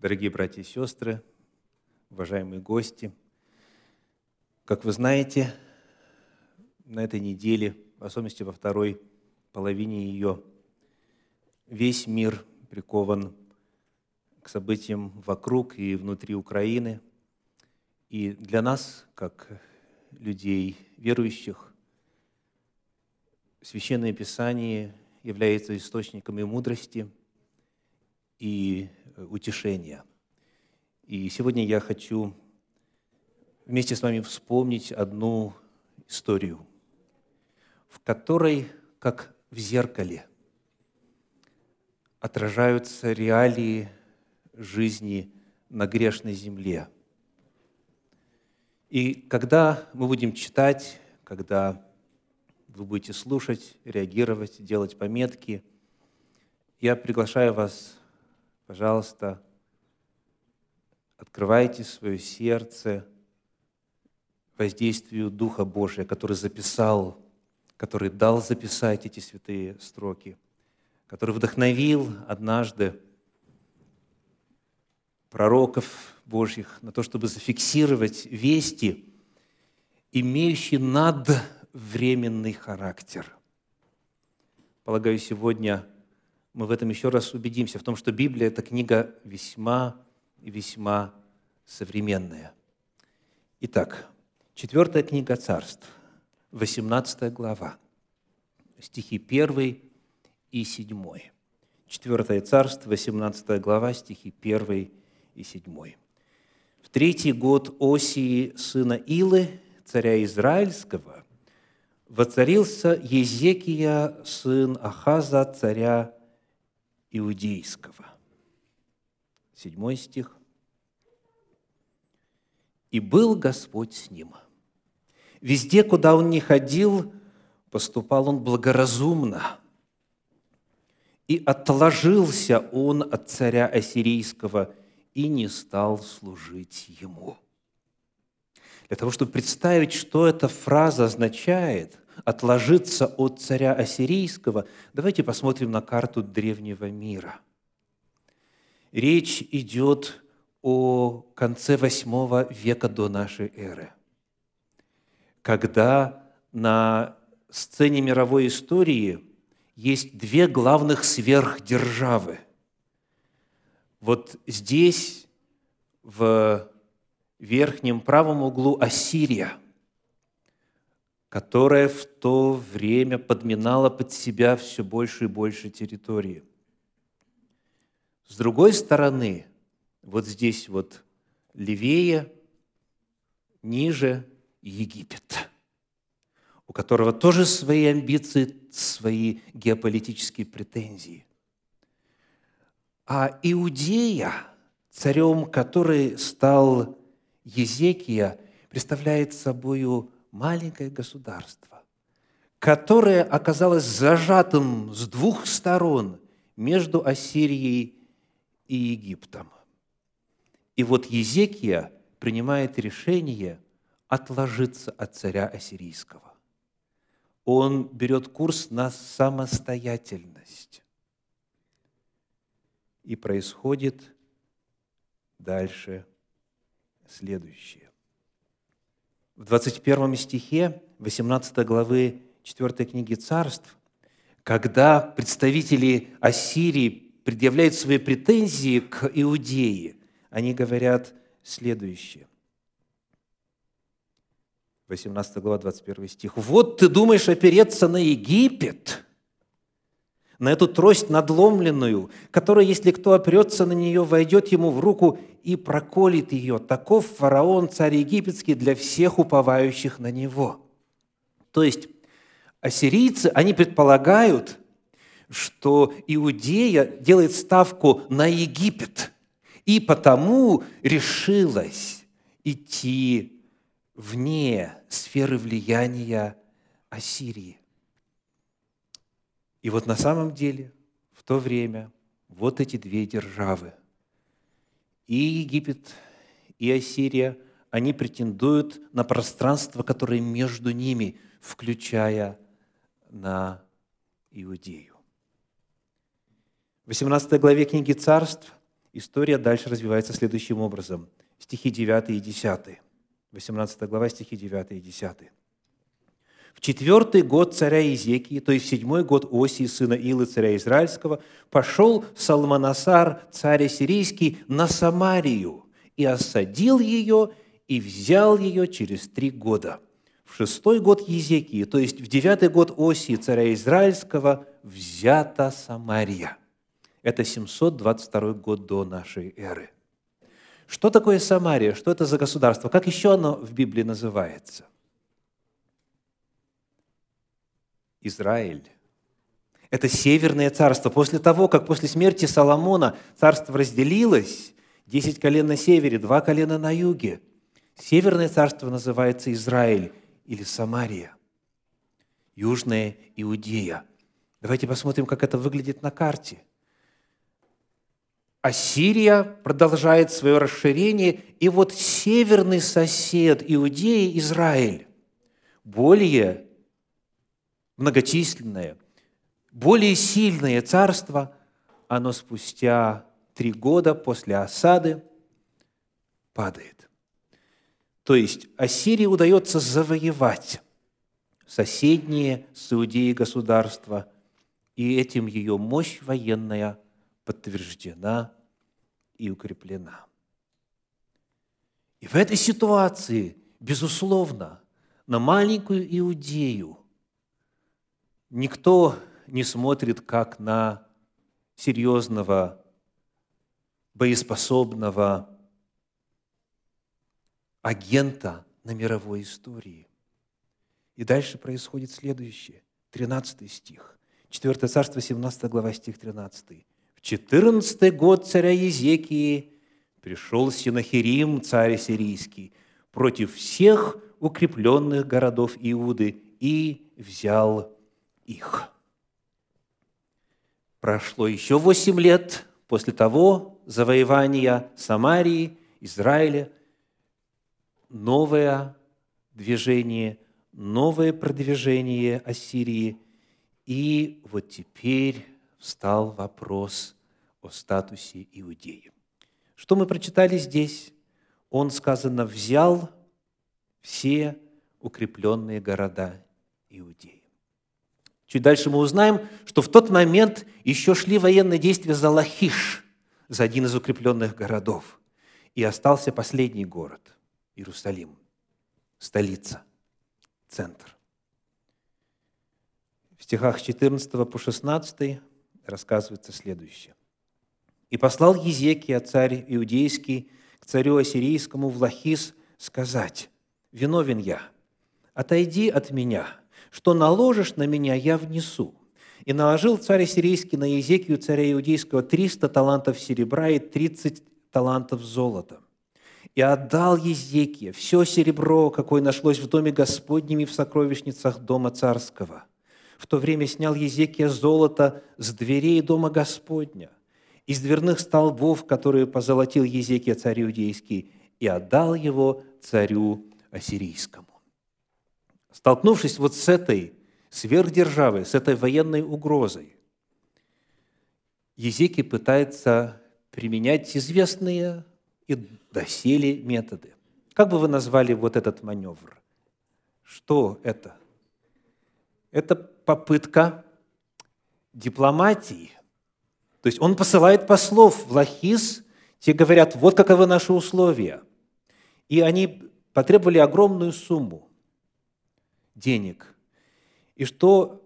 Дорогие братья и сестры, уважаемые гости, как вы знаете, на этой неделе, в особенности во второй половине ее, весь мир прикован к событиям вокруг и внутри Украины. И для нас, как людей верующих, Священное Писание является источником и мудрости, и утешения. И сегодня я хочу вместе с вами вспомнить одну историю, в которой, как в зеркале, отражаются реалии жизни на грешной земле. И когда мы будем читать, когда вы будете слушать, реагировать, делать пометки, я приглашаю вас, пожалуйста, открывайте свое сердце воздействию Духа Божия, который записал, который дал записать эти святые строки, который вдохновил однажды пророков Божьих на то, чтобы зафиксировать вести, имеющие надвременный характер. Полагаю, сегодня мы в этом еще раз убедимся, в том, что Библия – это книга весьма и весьма современная. Итак, четвертая книга царств, 18 глава, стихи 1 и 7. Четвертое царство, 18 глава, стихи 1 и 7. В третий год Осии, сына Илы, царя Израильского, воцарился Езекия, сын Ахаза, царя Иудейского. Седьмой стих. «И был Господь с ним. Везде, куда он не ходил, поступал он благоразумно. И отложился он от царя Ассирийского и не стал служить ему». Для того, чтобы представить, что эта фраза означает – отложиться от царя Ассирийского, давайте посмотрим на карту древнего мира. Речь идет о конце восьмого века до нашей эры, когда на сцене мировой истории есть две главных сверхдержавы. Вот здесь, в верхнем правом углу, Ассирия, которая в то время подминала под себя все больше и больше территории. С другой стороны, вот здесь вот левее, ниже Египет, у которого тоже свои амбиции, свои геополитические претензии. А Иудея, царем который стал Езекия, представляет собою маленькое государство, которое оказалось зажатым с двух сторон между Ассирией и Египтом. И вот Езекия принимает решение отложиться от царя Ассирийского. Он берет курс на самостоятельность. И происходит дальше следующее. В 21 стихе 18 главы 4 книги Царств, когда представители Ассирии предъявляют свои претензии к Иудее, они говорят следующее. 18 глава, 21 стих. «Вот ты думаешь опереться на Египет, на эту трость надломленную, которая, если кто опрется на нее, войдет ему в руку и проколет ее. Таков фараон, царь египетский, для всех уповающих на него». То есть ассирийцы, они предполагают, что Иудея делает ставку на Египет, и потому решилась идти вне сферы влияния Ассирии. И вот на самом деле в то время вот эти две державы, и Египет, и Ассирия, они претендуют на пространство, которое между ними, включая на Иудею. В 18 главе книги «Царств» история дальше развивается следующим образом. Стихи 9 и 10. 18 глава, стихи 9 и 10. В четвертый год царя Изекии, то есть в седьмой год Осии, сына Илы, царя Израильского, пошел Салманасар, царь сирийский, на Самарию и осадил ее, и взял ее через три года. В шестой год Езекии, то есть в девятый год Осии, царя Израильского, взята Самария. Это 722 год до нашей эры. Что такое Самария? Что это за государство? Как еще оно в Библии называется? Израиль. Это северное царство. После того, как после смерти Соломона царство разделилось, десять колен на севере, два колена на юге, северное царство называется Израиль или Самария, Южная Иудея. Давайте посмотрим, как это выглядит на карте. Ассирия продолжает свое расширение, и вот северный сосед Иудеи, Израиль, более многочисленное, более сильное царство, оно спустя три года после осады падает. То есть Ассирии удается завоевать соседние с Иудеей государства, и этим ее мощь военная подтверждена и укреплена. И в этой ситуации, безусловно, на маленькую Иудею никто не смотрит как на серьезного, боеспособного агента на мировой истории. И дальше происходит следующее. 13 стих. 4 царство, 17 глава, стих 13. «В 14 год царя Езекии пришел Синахирим, царь сирийский, против всех укрепленных городов Иуды и взял их. Прошло еще восемь лет после того завоевания Самарии, Израиля, новое движение, новое продвижение Ассирии. И вот теперь встал вопрос о статусе Иудеи. Что мы прочитали здесь? Он, сказано, взял все укрепленные города Иудеи. Чуть дальше мы узнаем, что в тот момент еще шли военные действия за Лахиш, за один из укрепленных городов. И остался последний город – Иерусалим, столица, центр. В стихах 14 по 16 рассказывается следующее. «И послал Езекия, царь иудейский, к царю ассирийскому в Лахис сказать, «Виновен я, отойди от меня, что наложишь на меня, я внесу». И наложил царь сирийский на Езекию, царя иудейского, 300 талантов серебра и 30 талантов золота. И отдал Езекия все серебро, какое нашлось в доме Господнем и в сокровищницах дома царского. В то время снял Езекия золото с дверей дома Господня, из дверных столбов, которые позолотил Езекия царь иудейский, и отдал его царю ассирийскому. Столкнувшись вот с этой сверхдержавой, с этой военной угрозой, Езекий пытается применять известные и доселе методы. Как бы вы назвали вот этот маневр? Что это? Это попытка дипломатии. То есть он посылает послов в Лахис, те говорят, вот каковы наши условия. И они потребовали огромную сумму денег. И что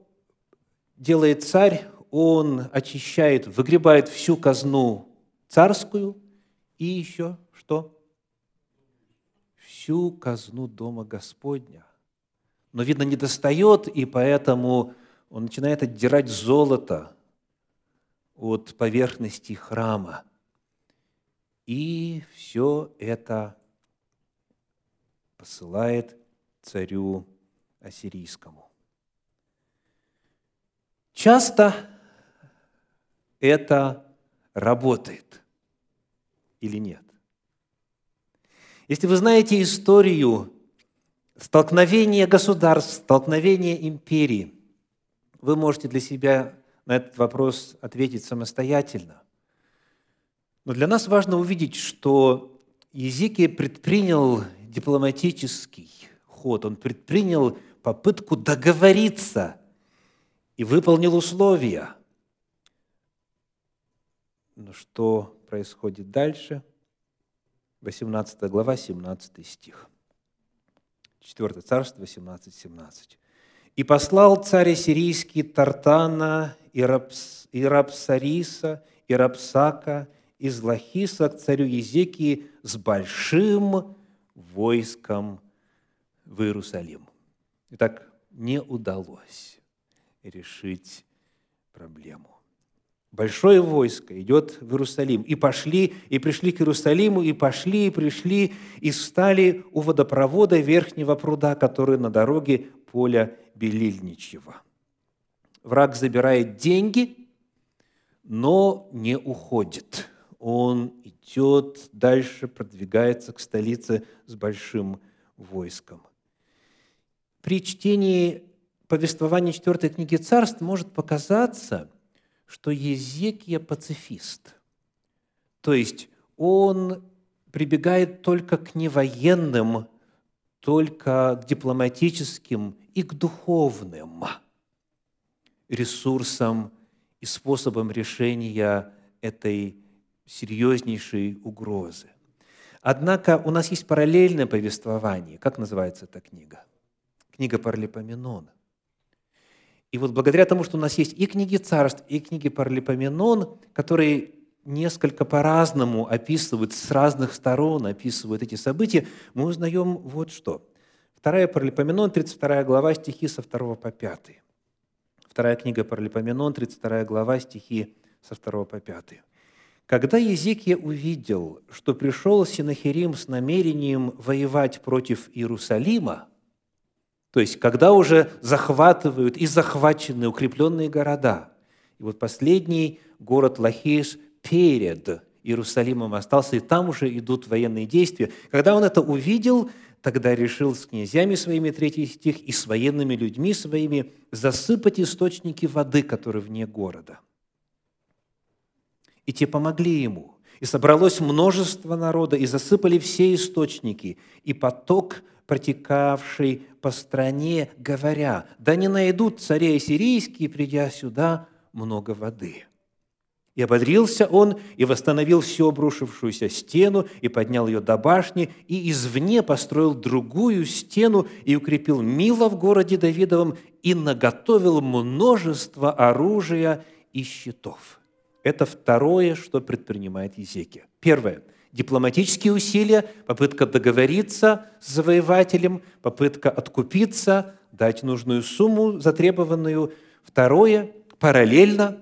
делает царь? Он очищает, выгребает всю казну царскую и еще что? Всю казну дома Господня. Но, видно, не достает, и поэтому он начинает отдирать золото от поверхности храма. И все это посылает царю ассирийскому. Часто это работает или нет? Если вы знаете историю столкновения государств, столкновения империй, вы можете для себя на этот вопрос ответить самостоятельно. Но для нас важно увидеть, что Езекия предпринял дипломатический ход, он предпринял попытку договориться и выполнил условия. Но что происходит дальше? 18 глава, 17 стих. 4 царство, 18, 17. «И послал царь сирийский Тартана и, Рапс, и Рапсариса, и Рапсака, из Лахиса к царю Езекии с большим войском в Иерусалим». Итак, не удалось решить проблему. Большое войско идет в Иерусалим. И пошли, и пришли к Иерусалиму, и пошли, и пришли, и встали у водопровода верхнего пруда, который на дороге поля Белильничьего. Враг забирает деньги, но не уходит. Он идет дальше, продвигается к столице с большим войском. При чтении повествования четвертой книги царств может показаться, что Езекия пацифист. То есть он прибегает только к невоенным, только к дипломатическим и к духовным ресурсам и способам решения этой серьезнейшей угрозы. Однако у нас есть параллельное повествование. Как называется эта книга? Книга Парлипоменон. И вот благодаря тому, что у нас есть и книги царств, и книги Парлипоменон, которые несколько по-разному описывают, с разных сторон описывают эти события, мы узнаем вот что. Вторая Паралипоменон, 32 глава, стихи со 2 по 5. Вторая книга Паралипоменон, 32 глава, стихи со 2 по 5. Когда Езекия увидел, что пришел Синахирим с намерением воевать против Иерусалима, то есть когда уже захватывают и захвачены укрепленные города, и вот последний город Лахиш перед Иерусалимом остался, и там уже идут военные действия. Когда он это увидел, тогда решил с князьями своими, третий стих, и с военными людьми своими засыпать источники воды, которые вне города. И те помогли ему. И собралось множество народа, и засыпали все источники, и поток, протекавший по стране, говоря, да не найдут царей сирийские, придя сюда, много воды. И ободрился он, и восстановил всю обрушившуюся стену, и поднял ее до башни, и извне построил другую стену, и укрепил Мила в городе Давидовом, и наготовил множество оружия и щитов. Это второе, что предпринимает Езекия. Первое – дипломатические усилия, попытка договориться с завоевателем, попытка откупиться, дать нужную сумму затребованную. Второе – параллельно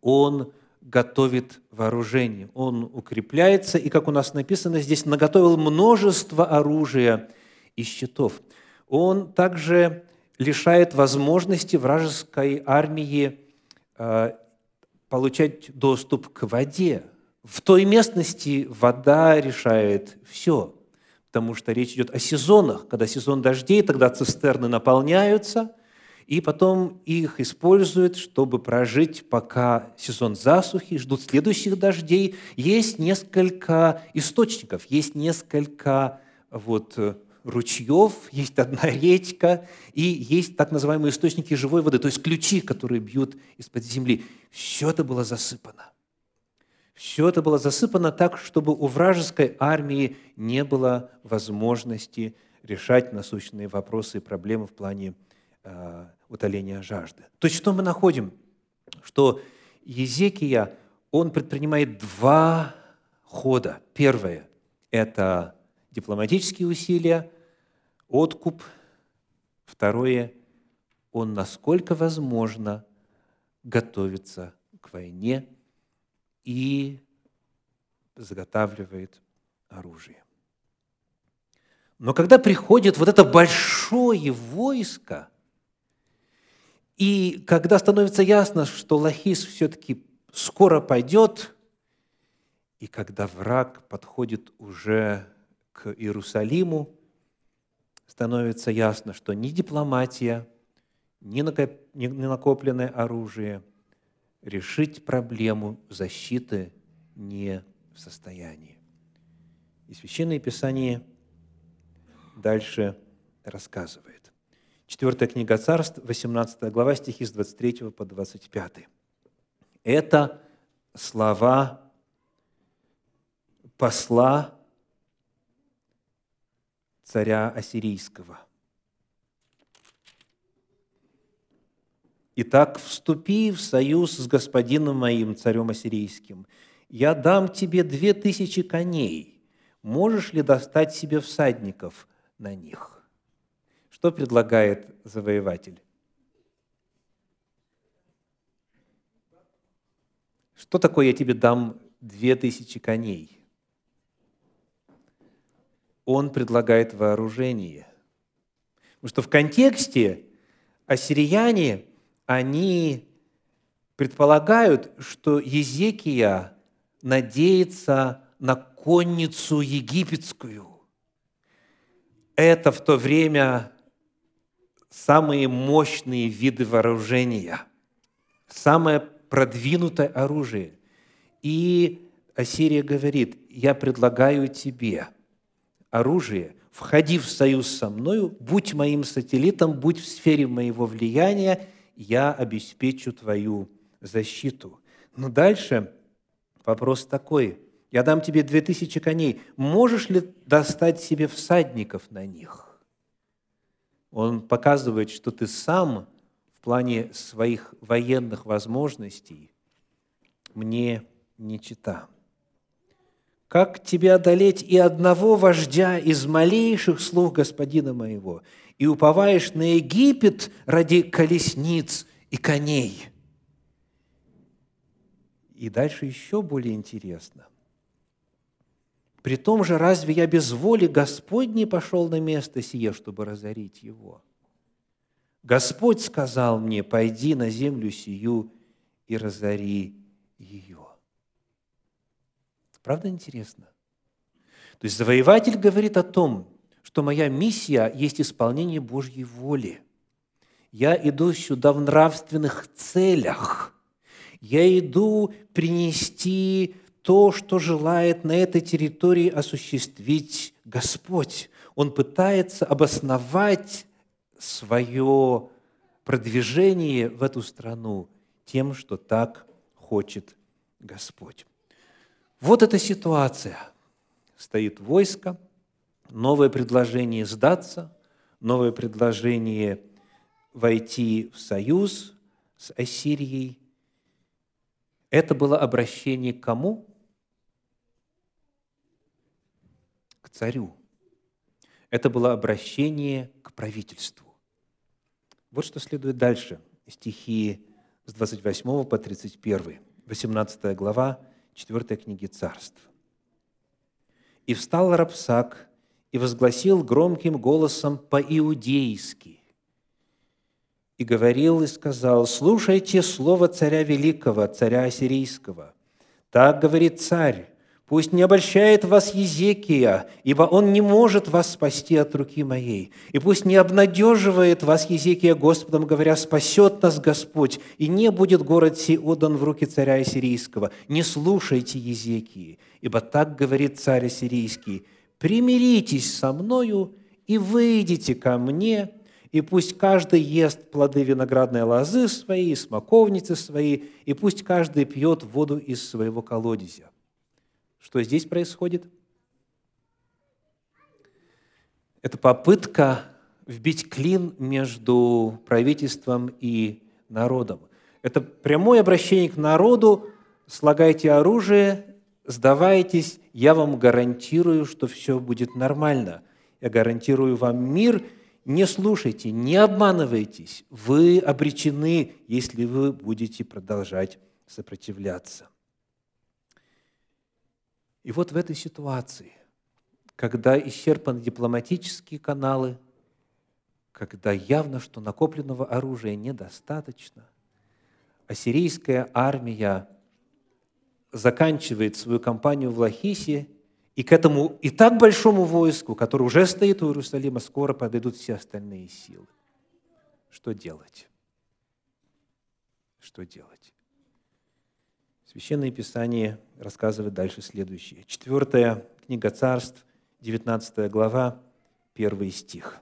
он готовит вооружение, он укрепляется, и, как у нас написано здесь, наготовил множество оружия и щитов. Он также лишает возможности вражеской армии э, получать доступ к воде. В той местности вода решает все, потому что речь идет о сезонах. Когда сезон дождей, тогда цистерны наполняются – и потом их используют, чтобы прожить, пока сезон засухи, ждут следующих дождей. Есть несколько источников, есть несколько вот, ручьев, есть одна речка, и есть так называемые источники живой воды, то есть ключи, которые бьют из-под земли. Все это было засыпано. Все это было засыпано так, чтобы у вражеской армии не было возможности решать насущные вопросы и проблемы в плане Э, утоления жажды. То есть что мы находим? Что Езекия, он предпринимает два хода. Первое – это дипломатические усилия, откуп. Второе – он, насколько возможно, готовится к войне и заготавливает оружие. Но когда приходит вот это большое войско – и когда становится ясно, что Лахис все-таки скоро пойдет, и когда враг подходит уже к Иерусалиму, становится ясно, что ни дипломатия, ни накопленное оружие решить проблему защиты не в состоянии. И Священное Писание дальше рассказывает. Четвертая книга Царств, 18 глава, стихи с 23 по 25. Это слова посла царя Ассирийского. «Итак, вступи в союз с господином моим, царем Ассирийским. Я дам тебе две тысячи коней. Можешь ли достать себе всадников на них?» Что предлагает завоеватель? Что такое «я тебе дам две тысячи коней»? Он предлагает вооружение. Потому что в контексте ассирияне, они предполагают, что Езекия надеется на конницу египетскую. Это в то время самые мощные виды вооружения, самое продвинутое оружие. И Ассирия говорит, я предлагаю тебе оружие, входи в союз со мною, будь моим сателлитом, будь в сфере моего влияния, я обеспечу твою защиту. Но дальше вопрос такой. Я дам тебе две тысячи коней. Можешь ли достать себе всадников на них? Он показывает, что ты сам в плане своих военных возможностей мне не чита. Как тебе одолеть и одного вождя из малейших слуг господина моего, и уповаешь на Египет ради колесниц и коней? И дальше еще более интересно. При том же, разве я без воли Господней пошел на место сие, чтобы разорить его? Господь сказал мне, пойди на землю сию и разори ее. Правда интересно? То есть завоеватель говорит о том, что моя миссия есть исполнение Божьей воли. Я иду сюда в нравственных целях. Я иду принести то, что желает на этой территории осуществить Господь. Он пытается обосновать свое продвижение в эту страну тем, что так хочет Господь. Вот эта ситуация. Стоит войско, новое предложение сдаться, новое предложение войти в союз с Ассирией. Это было обращение к кому? царю. Это было обращение к правительству. Вот что следует дальше. Стихи с 28 по 31, 18 глава 4 книги Царств. «И встал Рапсак и возгласил громким голосом по-иудейски, и говорил и сказал, «Слушайте слово царя великого, царя ассирийского. Так говорит царь, Пусть не обольщает вас Езекия, ибо он не может вас спасти от руки моей. И пусть не обнадеживает вас Езекия Господом, говоря, спасет нас Господь, и не будет город сей отдан в руки царя Ассирийского. Не слушайте Езекии, ибо так говорит царь Ассирийский, примиритесь со мною и выйдите ко мне, и пусть каждый ест плоды виноградной лозы своей, смоковницы свои, и пусть каждый пьет воду из своего колодезя. Что здесь происходит? Это попытка вбить клин между правительством и народом. Это прямое обращение к народу, слагайте оружие, сдавайтесь, я вам гарантирую, что все будет нормально. Я гарантирую вам мир, не слушайте, не обманывайтесь, вы обречены, если вы будете продолжать сопротивляться. И вот в этой ситуации, когда исчерпаны дипломатические каналы, когда явно, что накопленного оружия недостаточно, ассирийская армия заканчивает свою кампанию в Лахисе, и к этому и так большому войску, которое уже стоит у Иерусалима, скоро подойдут все остальные силы. Что делать? Что делать? Священное Писание рассказывает дальше следующее. Четвертая книга царств, 19 глава, первый стих.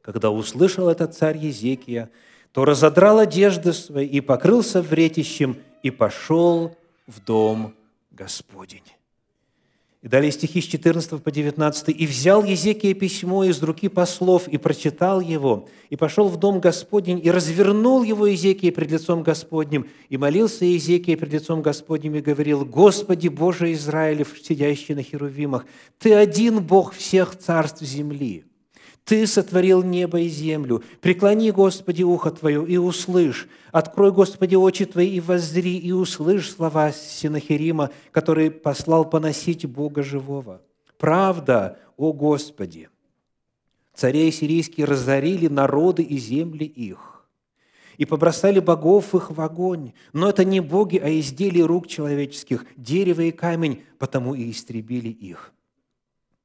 Когда услышал этот царь Езекия, то разодрал одежды свои и покрылся вретищем, и пошел в дом Господень. И далее стихи с 14 по 19. «И взял Езекия письмо из руки послов, и прочитал его, и пошел в дом Господень, и развернул его Езекия пред лицом Господним, и молился Езекия пред лицом Господним, и говорил, «Господи, Боже Израилев, сидящий на херувимах, Ты один Бог всех царств земли, ты сотворил небо и землю. Преклони, Господи, ухо Твое и услышь. Открой, Господи, очи Твои и воззри, и услышь слова Синахирима, который послал поносить Бога живого. Правда, о Господи! Царей сирийские разорили народы и земли их, и побросали богов их в огонь. Но это не боги, а изделия рук человеческих, дерево и камень, потому и истребили их.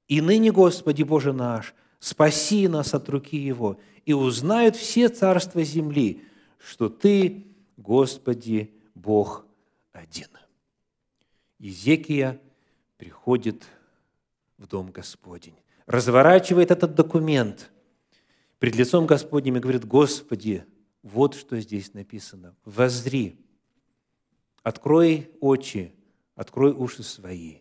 И ныне, Господи Боже наш, спаси нас от руки Его, и узнают все царства земли, что Ты, Господи, Бог один». Езекия приходит в Дом Господень, разворачивает этот документ пред лицом Господним и говорит, «Господи, вот что здесь написано. Воззри, открой очи, открой уши свои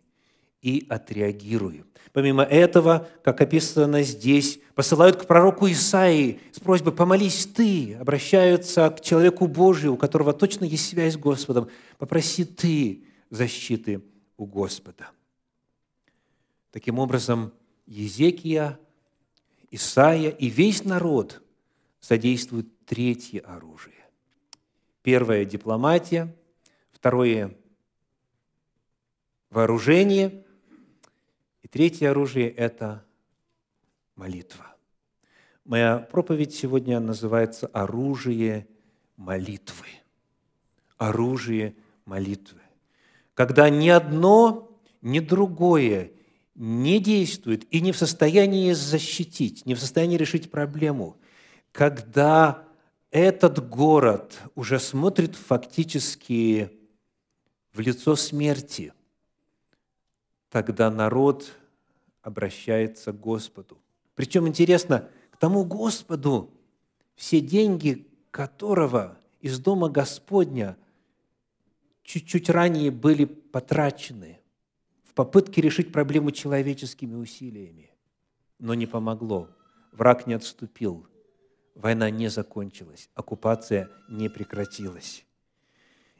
и отреагируй. Помимо этого, как описано здесь, посылают к пророку Исаии с просьбой «помолись ты», обращаются к человеку Божию, у которого точно есть связь с Господом, «попроси ты защиты у Господа». Таким образом, Езекия, Исаия и весь народ задействуют третье оружие. Первое – дипломатия, второе – вооружение – и третье оружие – это молитва. Моя проповедь сегодня называется «Оружие молитвы». Оружие молитвы. Когда ни одно, ни другое не действует и не в состоянии защитить, не в состоянии решить проблему, когда этот город уже смотрит фактически в лицо смерти – тогда народ обращается к Господу. Причем интересно, к тому Господу, все деньги которого из дома Господня чуть-чуть ранее были потрачены в попытке решить проблему человеческими усилиями. Но не помогло. Враг не отступил. Война не закончилась. Оккупация не прекратилась.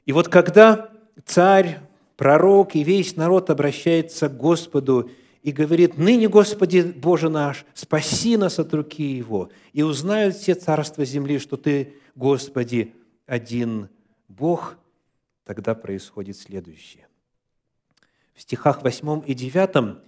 И вот когда царь пророк и весь народ обращается к Господу и говорит, «Ныне, Господи Боже наш, спаси нас от руки Его, и узнают все царства земли, что Ты, Господи, один Бог», тогда происходит следующее. В стихах 8 и 9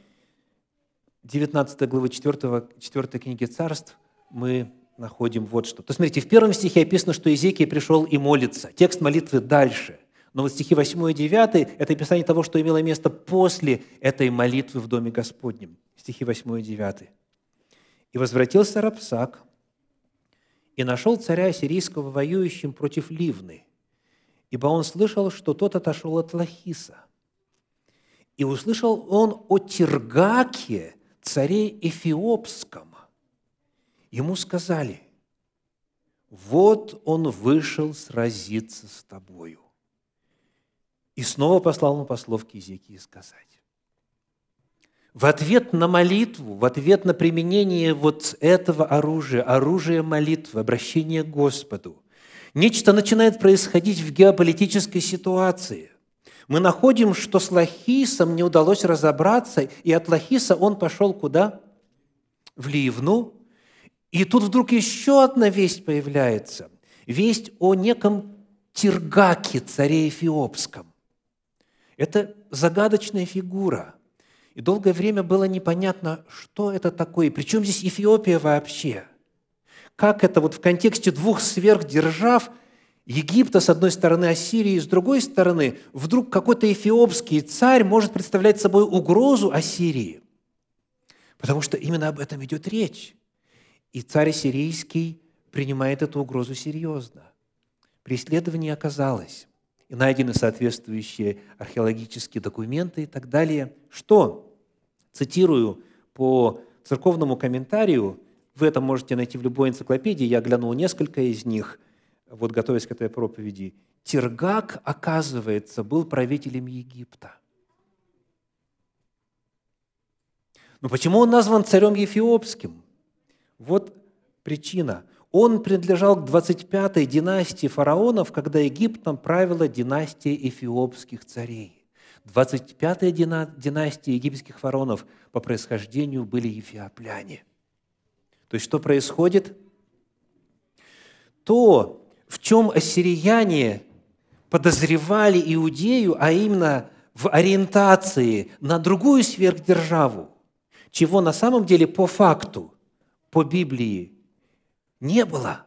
19 главы 4, 4 книги царств мы находим вот что. То смотрите, в первом стихе описано, что Иезекия пришел и молится. Текст молитвы дальше – но вот стихи 8 и 9 – это описание того, что имело место после этой молитвы в Доме Господнем. Стихи 8 и 9. «И возвратился Рапсак, и нашел царя сирийского воюющим против Ливны, ибо он слышал, что тот отошел от Лахиса. И услышал он о Тиргаке, царе Эфиопском. Ему сказали, вот он вышел сразиться с тобою. И снова послал ему послов к Езекии сказать. В ответ на молитву, в ответ на применение вот этого оружия, оружия молитвы, обращения к Господу, нечто начинает происходить в геополитической ситуации. Мы находим, что с Лахисом не удалось разобраться, и от Лахиса он пошел куда? В Ливну. И тут вдруг еще одна весть появляется. Весть о неком Тиргаке, царе Эфиопском. Это загадочная фигура. И долгое время было непонятно, что это такое. Причем здесь Эфиопия вообще? Как это вот в контексте двух сверхдержав Египта с одной стороны, Ассирии с другой стороны, вдруг какой-то эфиопский царь может представлять собой угрозу Ассирии? Потому что именно об этом идет речь. И царь сирийский принимает эту угрозу серьезно. Преследование оказалось. И найдены соответствующие археологические документы и так далее, что, цитирую по церковному комментарию, вы это можете найти в любой энциклопедии, я глянул несколько из них, вот готовясь к этой проповеди. Тиргак, оказывается, был правителем Египта. Но почему он назван царем Ефиопским? Вот причина. Он принадлежал к 25-й династии фараонов, когда Египтом правила династия эфиопских царей. 25-я династия египетских фараонов по происхождению были ефиопляне. То есть что происходит? То, в чем ассирияне подозревали Иудею, а именно в ориентации на другую сверхдержаву, чего на самом деле по факту, по Библии не было.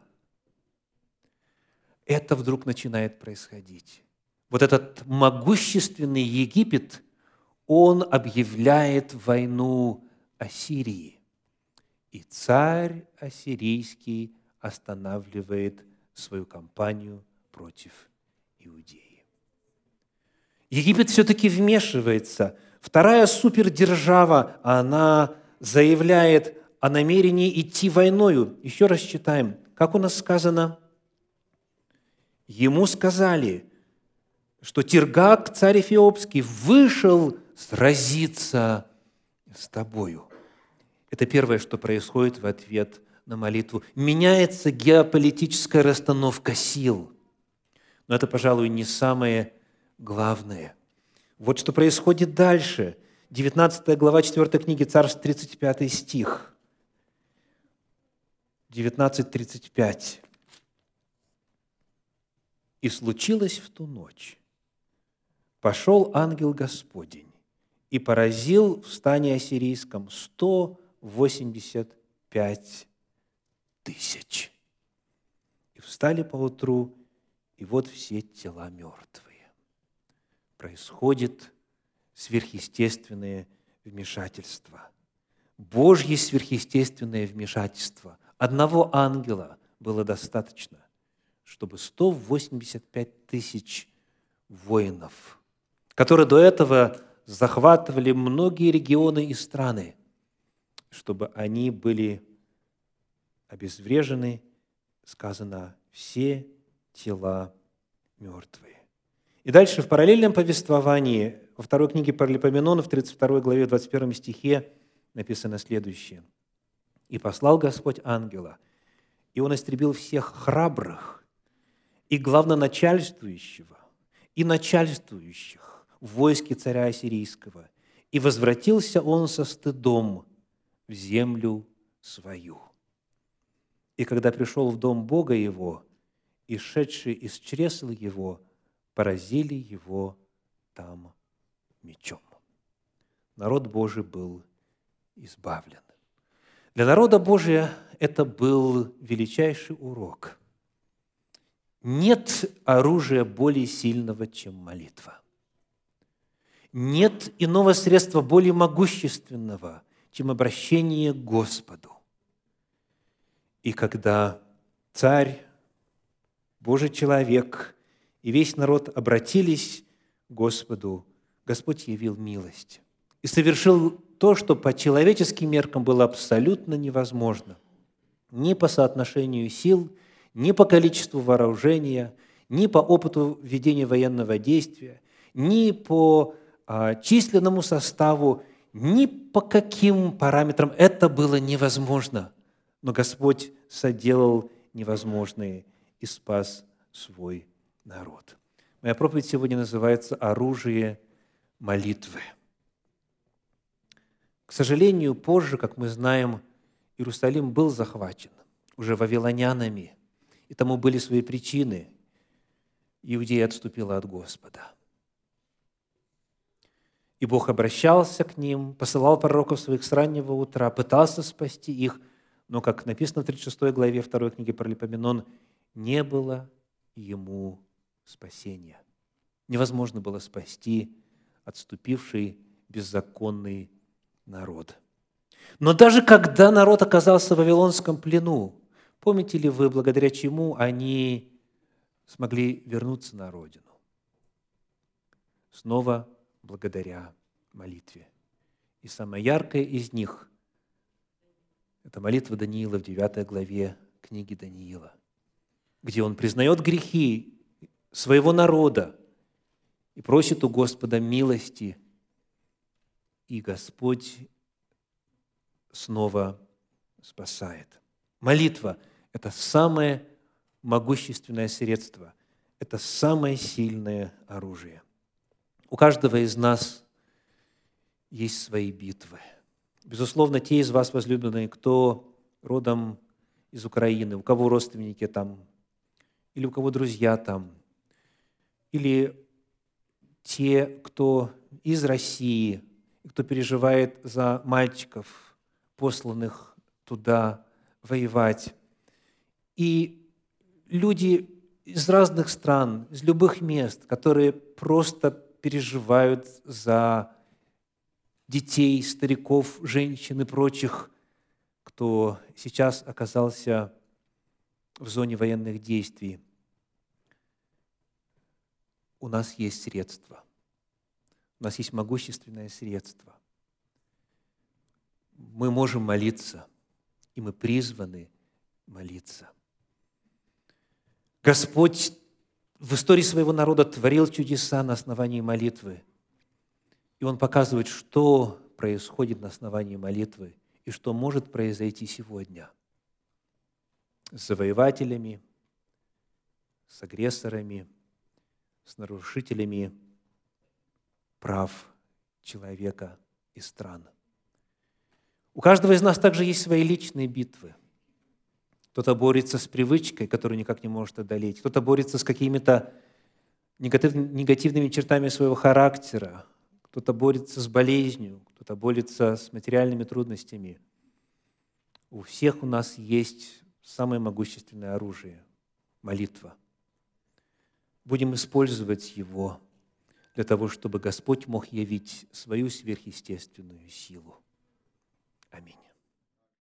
Это вдруг начинает происходить. Вот этот могущественный Египет, он объявляет войну Ассирии. И царь ассирийский останавливает свою кампанию против Иудеи. Египет все-таки вмешивается. Вторая супердержава, она заявляет о намерении идти войною. Еще раз читаем, как у нас сказано, ему сказали, что Тиргак, царь Эфиопский, вышел сразиться с тобою. Это первое, что происходит в ответ на молитву. Меняется геополитическая расстановка сил. Но это, пожалуй, не самое главное. Вот что происходит дальше. 19 глава 4 книги Царств, 35 стих – 19.35. «И случилось в ту ночь, пошел ангел Господень и поразил в стане ассирийском 185 тысяч. И встали поутру, и вот все тела мертвые. Происходит сверхъестественное вмешательство. Божье сверхъестественное вмешательство – одного ангела было достаточно, чтобы 185 тысяч воинов, которые до этого захватывали многие регионы и страны, чтобы они были обезврежены, сказано, все тела мертвые. И дальше в параллельном повествовании во второй книге Паралипоменона в 32 главе 21 стихе написано следующее – и послал Господь ангела, и он истребил всех храбрых и главноначальствующего, и начальствующих в войске царя Ассирийского, и возвратился он со стыдом в землю свою. И когда пришел в дом Бога его, и шедшие из чресл его поразили его там мечом. Народ Божий был избавлен. Для народа Божия это был величайший урок. Нет оружия более сильного, чем молитва. Нет иного средства более могущественного, чем обращение к Господу. И когда царь, Божий человек и весь народ обратились к Господу, Господь явил милость и совершил то, что по человеческим меркам было абсолютно невозможно. Ни по соотношению сил, ни по количеству вооружения, ни по опыту ведения военного действия, ни по а, численному составу, ни по каким параметрам это было невозможно. Но Господь соделал невозможное и спас свой народ. Моя проповедь сегодня называется «Оружие молитвы». Сожалению, позже, как мы знаем, Иерусалим был захвачен уже вавилонянами, и тому были свои причины. Иудея отступила от Господа. И Бог обращался к ним, посылал пророков своих с раннего утра, пытался спасти их, но, как написано в 36 главе 2 книги про Липоменон, не было ему спасения. Невозможно было спасти отступивший беззаконный народ. Но даже когда народ оказался в Вавилонском плену, помните ли вы, благодаря чему они смогли вернуться на родину? снова благодаря молитве. И самая яркая из них – это молитва Даниила в 9 главе книги Даниила, где он признает грехи своего народа и просит у Господа милости, и Господь снова спасает. Молитва – это самое могущественное средство, это самое сильное оружие. У каждого из нас есть свои битвы. Безусловно, те из вас, возлюбленные, кто родом из Украины, у кого родственники там, или у кого друзья там, или те, кто из России, кто переживает за мальчиков, посланных туда воевать. И люди из разных стран, из любых мест, которые просто переживают за детей, стариков, женщин и прочих, кто сейчас оказался в зоне военных действий. У нас есть средства. У нас есть могущественное средство. Мы можем молиться, и мы призваны молиться. Господь в истории своего народа творил чудеса на основании молитвы. И Он показывает, что происходит на основании молитвы и что может произойти сегодня с завоевателями, с агрессорами, с нарушителями прав человека и стран. У каждого из нас также есть свои личные битвы – кто-то борется с привычкой, которую никак не может одолеть. Кто-то борется с какими-то негативными чертами своего характера. Кто-то борется с болезнью, кто-то борется с материальными трудностями. У всех у нас есть самое могущественное оружие – молитва. Будем использовать его для того, чтобы Господь мог явить свою сверхъестественную силу. Аминь.